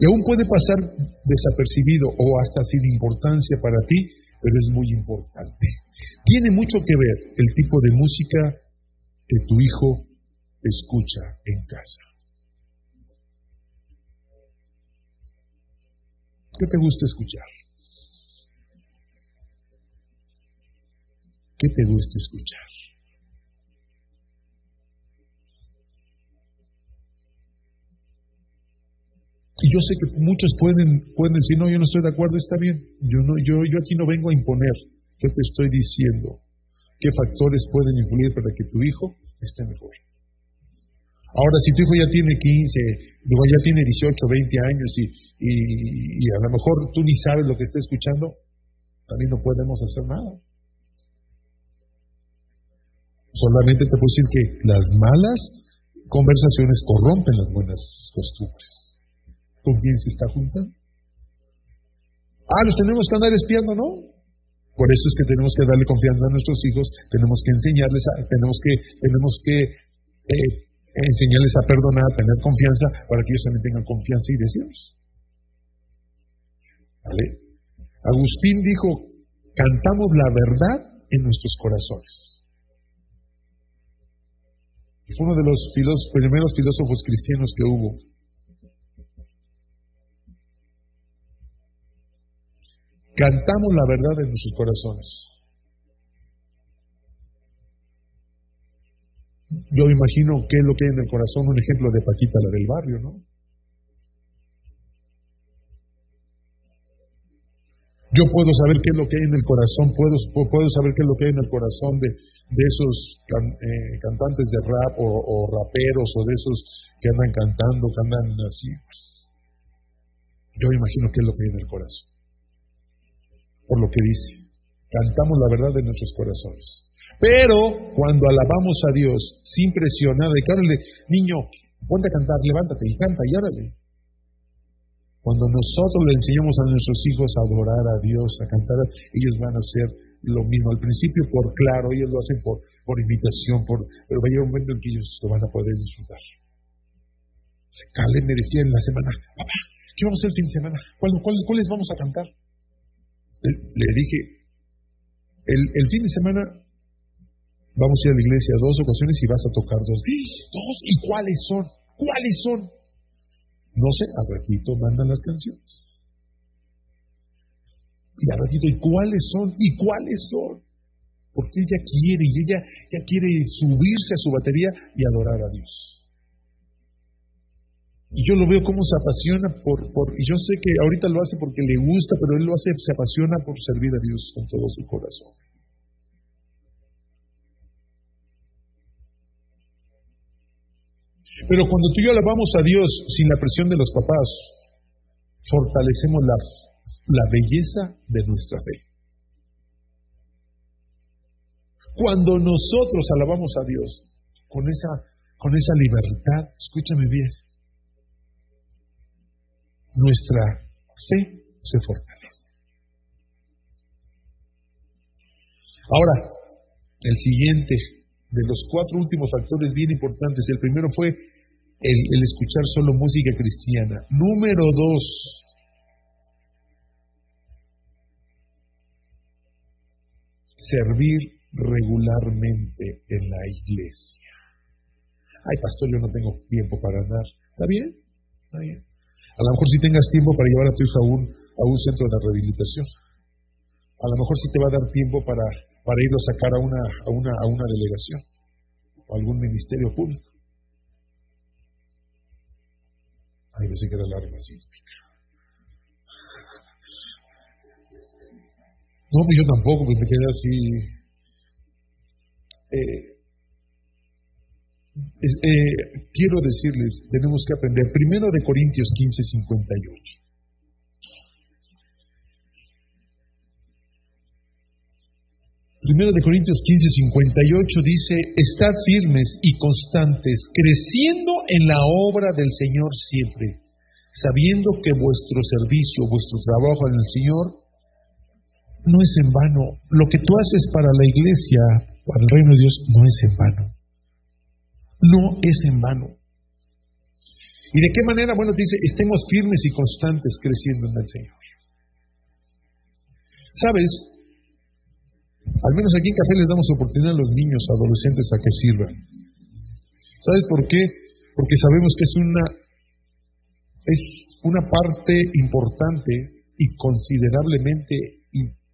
[SPEAKER 2] Y aún puede pasar desapercibido o hasta sin importancia para ti, pero es muy importante. Tiene mucho que ver el tipo de música que tu hijo escucha en casa. ¿Qué te gusta escuchar? ¿Qué te gusta escuchar? Y yo sé que muchos pueden, pueden decir, no, yo no estoy de acuerdo, está bien. Yo, no, yo, yo aquí no vengo a imponer. ¿Qué te estoy diciendo? ¿Qué factores pueden influir para que tu hijo esté mejor? Ahora, si tu hijo ya tiene 15, luego ya tiene 18, 20 años y, y, a lo mejor tú ni sabes lo que está escuchando, también no podemos hacer nada. Solamente te puedo decir que las malas conversaciones corrompen las buenas costumbres con quién se está juntando. Ah, los tenemos que andar espiando, ¿no? Por eso es que tenemos que darle confianza a nuestros hijos, tenemos que enseñarles, a, tenemos que, tenemos que eh, enseñarles a perdonar, a tener confianza, para que ellos también tengan confianza y deseos. Agustín dijo, cantamos la verdad en nuestros corazones. Fue uno de los primeros filósofos cristianos que hubo. Cantamos la verdad en nuestros corazones. Yo imagino qué es lo que hay en el corazón, un ejemplo de Paquita, la del barrio, ¿no? Yo puedo saber qué es lo que hay en el corazón, puedo, puedo saber qué es lo que hay en el corazón de, de esos eh, cantantes de rap o, o, raperos o de esos que andan cantando, que andan así. Yo imagino qué es lo que hay en el corazón por lo que dice. Cantamos la verdad de nuestros corazones. Pero cuando alabamos a Dios sin presión, nada de órale, niño, ponte a cantar, levántate y canta y órale. Cuando nosotros le enseñamos a nuestros hijos a adorar a Dios, a cantar, ellos van a hacer lo mismo. Al principio, por claro, ellos lo hacen por, por invitación, por, pero va a llegar un momento en que ellos lo van a poder disfrutar. Caleb me decía en la semana, papá, ¿qué vamos a hacer el fin de semana? cuáles vamos a cantar? Le dije, el, fin de semana vamos a ir a la iglesia dos ocasiones y vas a tocar dos. ¿Dos? ¿Y cuáles son? ¿Cuáles son? No sé, al ratito mandan las canciones. Y al ratito, ¿y cuáles son? ¿Y cuáles son? Porque ella quiere, y ella, ella quiere subirse a su batería y adorar a Dios. Y yo lo veo como se apasiona por, y yo sé que ahorita lo hace porque le gusta, pero él lo hace, se apasiona por servir a Dios con todo su corazón. Pero cuando tú y yo alabamos a Dios sin la presión de los papás, fortalecemos la, belleza de nuestra fe. Cuando nosotros alabamos a Dios con esa libertad, escúchame bien, nuestra fe se fortalece. Ahora, el siguiente de los cuatro últimos factores bien importantes, el primero fue el, escuchar solo música cristiana. Número dos, servir regularmente en la iglesia. Ay, pastor, yo no tengo tiempo para andar. ¿Está bien? ¿Está bien? A lo mejor si tengas tiempo para llevar a tu hija a un, a un centro de rehabilitación. A lo mejor sí te va a dar tiempo para, para irlo a sacar a una, a, una, a una delegación o algún ministerio público. Ay, pensé que era la arma sísmica. No, pues yo tampoco, pues me quedé así. Eh, eh, quiero decirles, tenemos que aprender. Primero de Corintios 15, 58. Primero de Corintios 15, 58 dice, estad firmes y constantes, creciendo en la obra del Señor siempre, sabiendo que vuestro servicio, vuestro trabajo en el Señor, no es en vano. Lo que tú haces para la iglesia, para el reino de Dios, no es en vano. No es en vano. ¿Y de qué manera? Bueno, dice, estemos firmes y constantes creciendo en el Señor. ¿Sabes? Al menos aquí en Café les damos oportunidad a los niños, adolescentes, a que sirvan. ¿Sabes por qué? Porque sabemos que es una, es una parte importante y considerablemente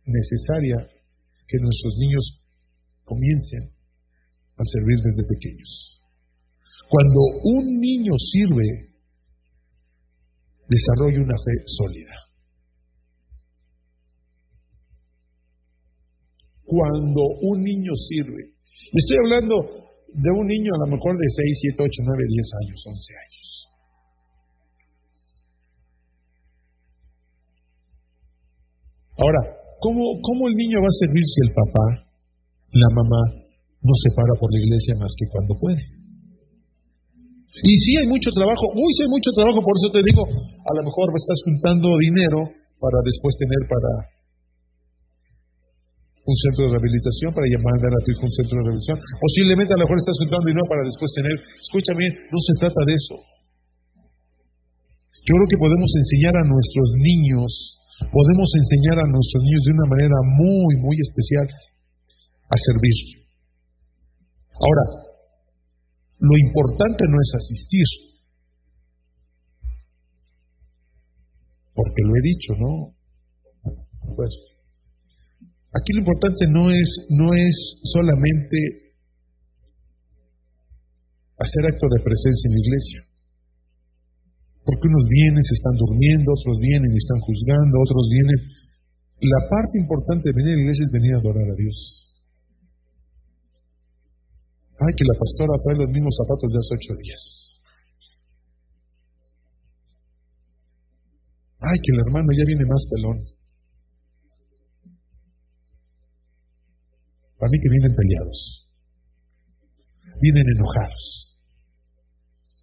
[SPEAKER 2] necesaria que nuestros niños comiencen a servir desde pequeños. Cuando un niño sirve, desarrolla una fe sólida. cuando un niño sirve. Estoy hablando de un niño a lo mejor de 6, 7, 8, 9, 10 años, 11 años. Ahora, ¿cómo, ¿cómo el niño va a servir si el papá, la mamá, no se para por la iglesia más que cuando puede? Y sí hay mucho trabajo, uy, sí hay mucho trabajo, por eso te digo, a lo mejor estás juntando dinero para después tener para un centro de rehabilitación para llamar a tu hijo un centro de rehabilitación. Posiblemente a lo mejor estás juntando dinero para después tener. Escúchame, no se trata de eso. Yo creo que podemos enseñar a nuestros niños, podemos enseñar a nuestros niños de una manera muy, muy especial a servir. Ahora, lo importante no es asistir, porque lo he dicho, ¿no? Pues Aquí lo importante no es, no es solamente hacer acto de presencia en la iglesia. Porque unos vienen, se están durmiendo, otros vienen y están juzgando, otros vienen. La parte importante de venir a la iglesia es venir a adorar a Dios. Ay, que la pastora trae los mismos zapatos de hace ocho días. Ay, que el hermano ya viene más pelón. Para mí que vienen peleados. Vienen enojados.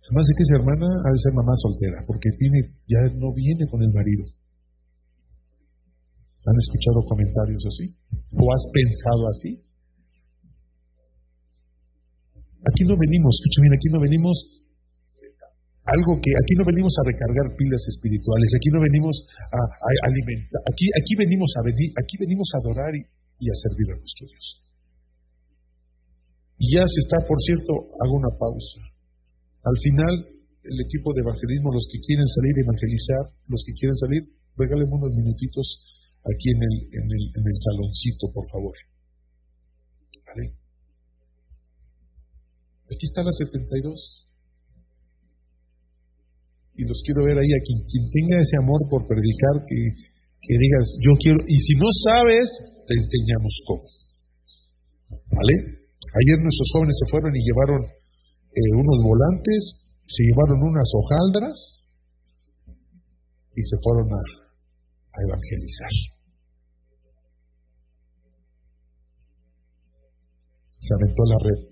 [SPEAKER 2] Además de que esa hermana ha de ser mamá soltera, porque tiene, ya no viene con el marido. ¿Han escuchado comentarios así? ¿O has pensado así? Aquí no venimos, escuchen aquí no venimos algo que aquí no venimos a recargar pilas espirituales, aquí no venimos a, alimentar, aquí, aquí venimos a venir, aquí venimos a adorar y, y a servir a nuestro Dios. Y ya se está, por cierto, hago una pausa. Al final, el equipo de evangelismo, los que quieren salir a evangelizar, los que quieren salir, regalen unos minutitos aquí en el, en el, en el saloncito, por favor. ¿Vale? Aquí está la 72. Y los quiero ver ahí a quien, tenga ese amor por predicar, que, que digas, yo quiero, y si no sabes, te enseñamos cómo. ¿Vale? Ayer nuestros jóvenes se fueron y llevaron eh, unos volantes, se llevaron unas hojaldras y se fueron a, evangelizar. Se aventó la red.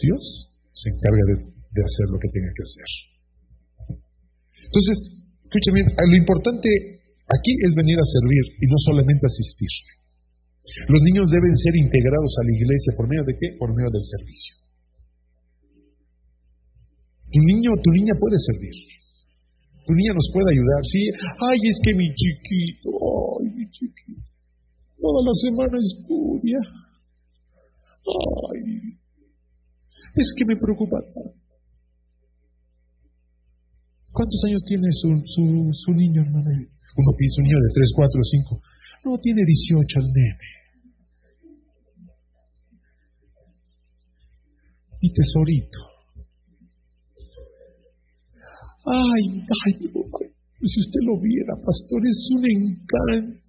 [SPEAKER 2] Dios se encarga de, hacer lo que tenga que hacer. Entonces, escúchame, lo importante aquí es venir a servir y no solamente asistir. Los niños deben ser integrados a la iglesia por medio de qué? Por medio del servicio. Tu niño tu niña puede servir. Tu niña nos puede ayudar. Sí, ay, es que mi chiquito, ay, mi chiquito, toda la semana estudia. Ay, es que me preocupa tanto. ¿Cuántos años tiene su, su, su niño, hermano? Uno piensa un niño de 3, 4, 5. No, tiene 18 el nene. mi tesorito. Ay, ay, si usted lo viera, pastor, es un encanto.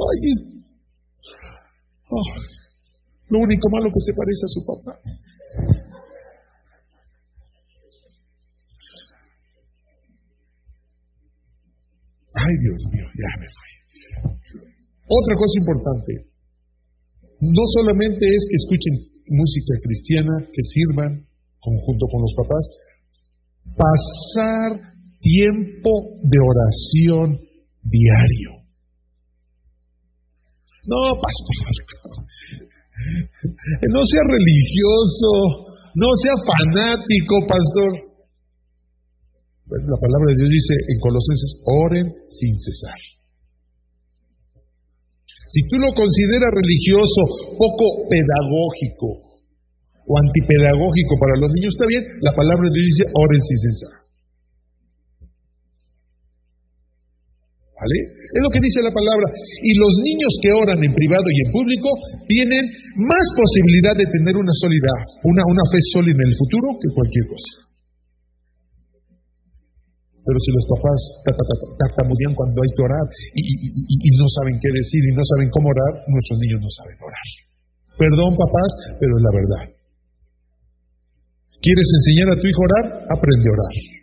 [SPEAKER 2] Ay, ay, lo único malo que se parece a su papá. Ay, Dios mío, ya me fui. Otra cosa importante, no solamente es que escuchen música cristiana, que sirvan conjunto con los papás, pasar tiempo de oración diario. No, pastor, no sea religioso, no sea fanático, pastor. La palabra de Dios dice en Colosenses, oren sin cesar. Si tú lo consideras religioso, poco pedagógico o antipedagógico para los niños, está bien, la palabra de Dios dice, oren sin cesar. Es lo que dice la palabra. Y los niños que oran en privado y en público tienen más posibilidad de tener una sólida, una, fe sólida en el futuro que cualquier cosa. Pero si los papás tartamudean cuando hay que orar y, no saben qué decir y no saben cómo orar, nuestros niños no saben orar. Perdón, papás, pero es la verdad. ¿Quieres enseñar a tu hijo a orar? Aprende a orar.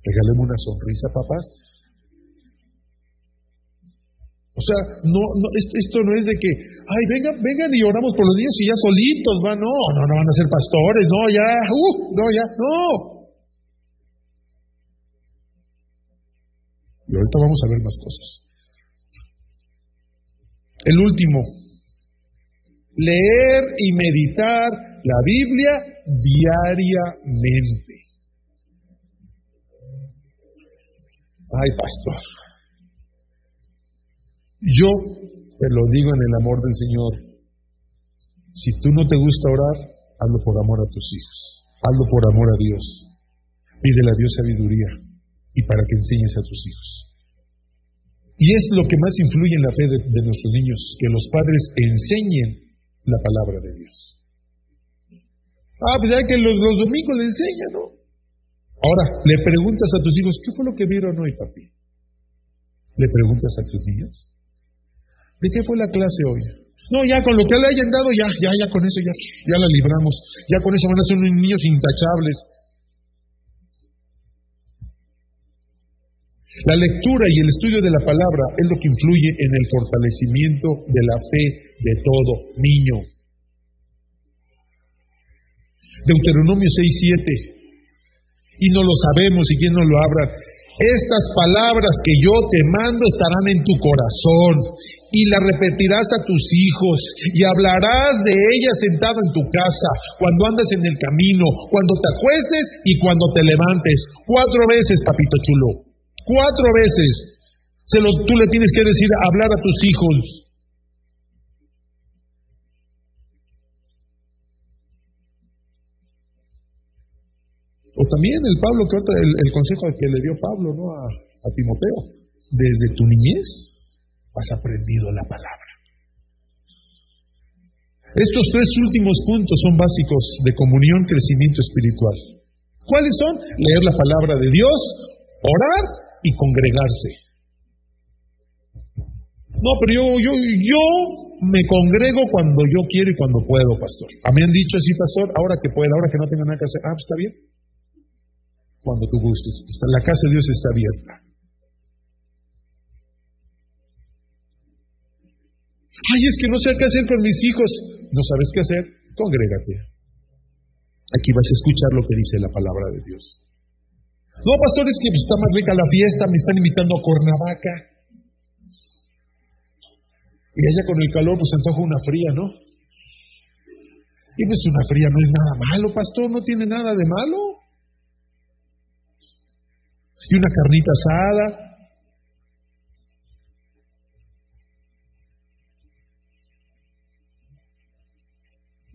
[SPEAKER 2] Regáleme una sonrisa, papás. O sea, no, no, esto, no es de que, ay, vengan, vengan y oramos por los niños y ya solitos van. No, no, no van a ser pastores, no, ya, uh, no, ya, no. Y ahorita vamos a ver más cosas. El último, leer y meditar la Biblia diariamente. Ay, pastor. Yo te lo digo en el amor del Señor. Si tú no te gusta orar, hazlo por amor a tus hijos. Hazlo por amor a Dios. Pídele a Dios sabiduría y para que enseñes a tus hijos. Y es lo que más influye en la fe de, nuestros niños, que los padres enseñen la palabra de Dios. Ah, pues ya que los, los domingos le enseñan, ¿no? Ahora, le preguntas a tus hijos, ¿qué fue lo que vieron hoy, papi? ¿Le preguntas a tus niños? ¿De qué fue la clase hoy? No, ya con lo que le hayan dado, ya, ya, ya con eso ya, ya la libramos. Ya con eso van a ser unos niños intachables. La lectura y el estudio de la palabra es lo que influye en el fortalecimiento de la fe de todo niño. Deuteronomio 6.7. Y no lo sabemos y quien no lo abra. Estas palabras que yo te mando estarán en tu corazón y las repetirás a tus hijos y hablarás de ellas sentado en tu casa, cuando andes en el camino, cuando te acuestes y cuando te levantes. Cuatro veces, papito chulo. Cuatro veces. Se lo, tú le tienes que decir, hablar a tus hijos. También el Pablo, que el, el consejo que le dio Pablo a, Timoteo. Desde tu niñez has aprendido la palabra. Estos tres últimos puntos son básicos de comunión, crecimiento espiritual. ¿Cuáles son? Leer la palabra de Dios, orar y congregarse. No, pero yo, yo, yo me congrego cuando yo quiero y cuando puedo, pastor. A mí han dicho así, pastor, ahora que pueda, ahora que no tenga nada que hacer. Ah, pues está bien cuando tú gustes. La casa de Dios está abierta. Ay, es que no sé qué hacer con mis hijos. ¿No sabes qué hacer? Congrégate. Aquí vas a escuchar lo que dice la palabra de Dios. No, pastor, es que está más rica la fiesta, me están invitando a Cornavaca. Y allá con el calor, pues antoja una fría, ¿no? Y pues una fría no es nada malo, pastor, no tiene nada de malo y una carnita asada.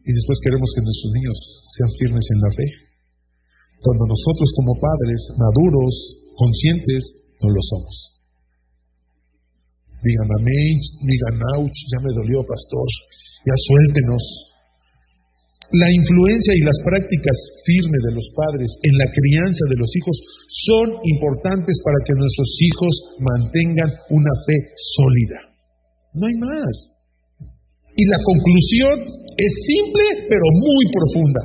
[SPEAKER 2] Y después queremos que nuestros niños sean firmes en la fe. Cuando nosotros como padres, maduros, conscientes, no lo somos. Digan amén, digan ouch, ya me dolió, pastor, ya suéltenos. La influencia y las prácticas firmes de los padres en la crianza de los hijos son importantes para que nuestros hijos mantengan una fe sólida. No hay más. Y la conclusión es simple pero muy profunda.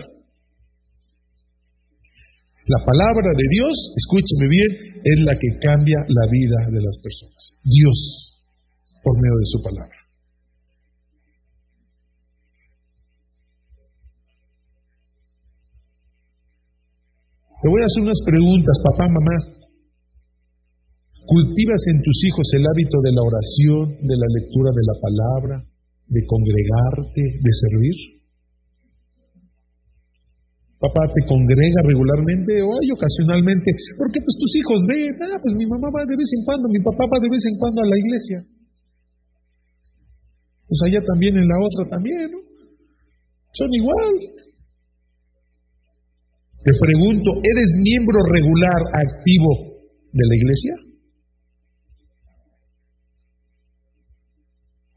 [SPEAKER 2] La palabra de Dios, escúcheme bien, es la que cambia la vida de las personas. Dios, por medio de su palabra. Te voy a hacer unas preguntas, papá, mamá. ¿Cultivas en tus hijos el hábito de la oración, de la lectura de la palabra, de congregarte, de servir? Papá te congrega regularmente o hay ocasionalmente, porque pues tus hijos ven, ah, pues mi mamá va de vez en cuando, mi papá va de vez en cuando a la iglesia. Pues allá también en la otra también, ¿no? Son igual. Te pregunto, ¿eres miembro regular activo de la iglesia?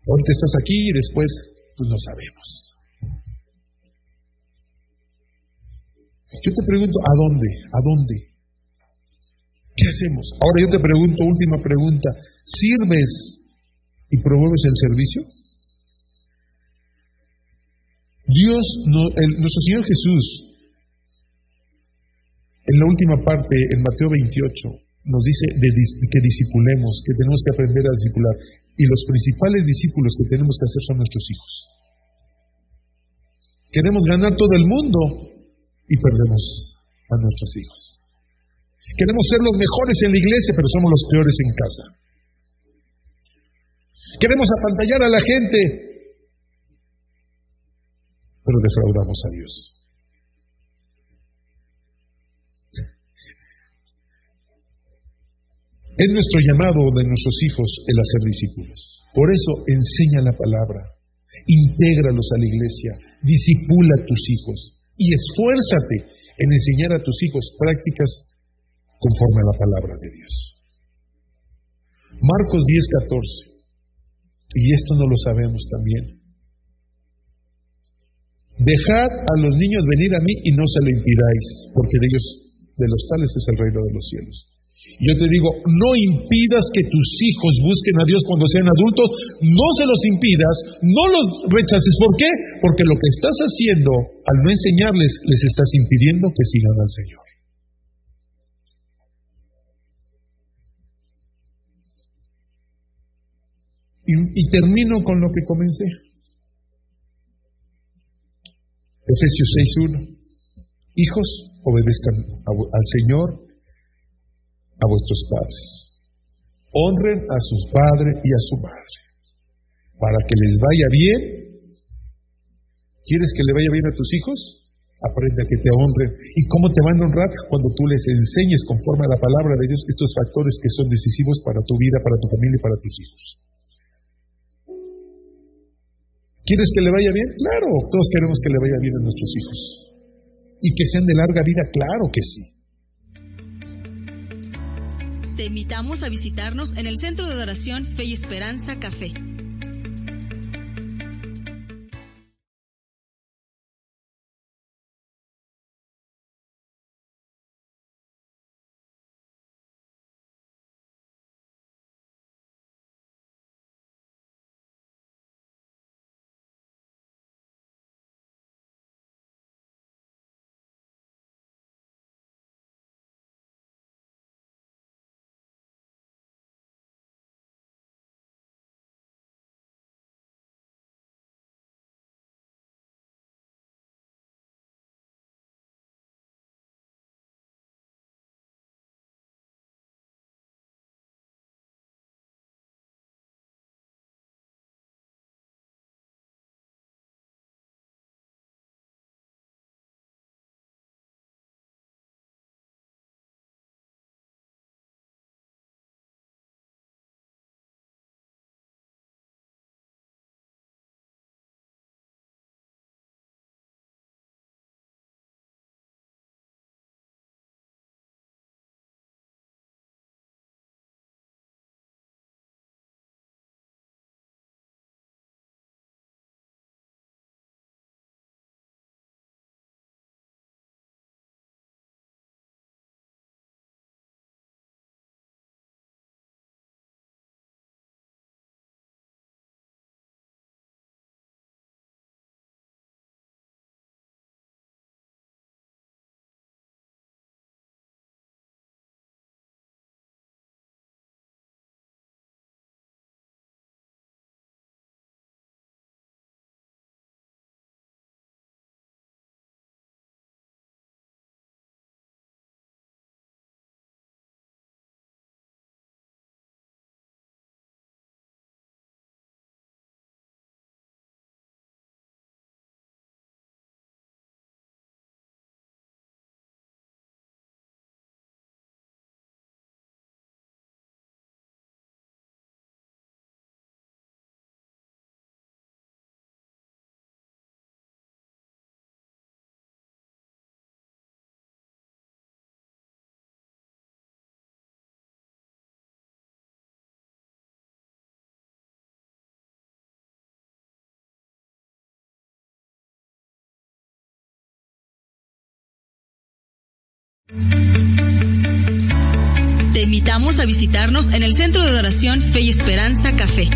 [SPEAKER 2] Ahorita estás aquí y después, pues no sabemos. Yo te pregunto, ¿a dónde? ¿A dónde? ¿Qué hacemos? Ahora yo te pregunto, última pregunta, ¿sirves y promueves el servicio? Dios, nuestro Señor Jesús, en la última parte, en Mateo 28, nos dice que disipulemos, que tenemos que aprender a discipular. Y los principales discípulos que tenemos que hacer son nuestros hijos. Queremos ganar todo el mundo y perdemos a nuestros hijos. Queremos ser los mejores en la iglesia, pero somos los peores en casa. Queremos apantallar a la gente, pero defraudamos a Dios. Es nuestro llamado de nuestros hijos el hacer discípulos. Por eso enseña la palabra, intégralos a la iglesia, disipula a tus hijos y esfuérzate en enseñar a tus hijos prácticas conforme a la palabra de Dios. Marcos 10:14. Y esto no lo sabemos también. Dejad a los niños venir a mí y no se lo impidáis, porque de ellos, de los tales es el reino de los cielos. Yo te digo, no impidas que tus hijos busquen a Dios cuando sean adultos, no se los impidas, no los rechaces. ¿Por qué? Porque lo que estás haciendo al no enseñarles, les estás impidiendo que sigan al Señor. Y, termino con lo que comencé. Efesios 6.1. Hijos, obedezcan al Señor a vuestros padres. Honren a sus padres y a su madre, para que les vaya bien. ¿Quieres que le vaya bien a tus hijos? Aprende a que te honren. ¿Y cómo te van a honrar? Cuando tú les enseñes conforme a la palabra de Dios estos factores que son decisivos para tu vida, para tu familia y para tus hijos. ¿Quieres que le vaya bien? Claro, todos queremos que le vaya bien a nuestros hijos. ¿Y que sean de larga vida? Claro que sí.
[SPEAKER 3] Te invitamos a visitarnos en el Centro de Adoración Fe y Esperanza Café. Te invitamos a visitarnos en el Centro de Adoración Fe y Esperanza Café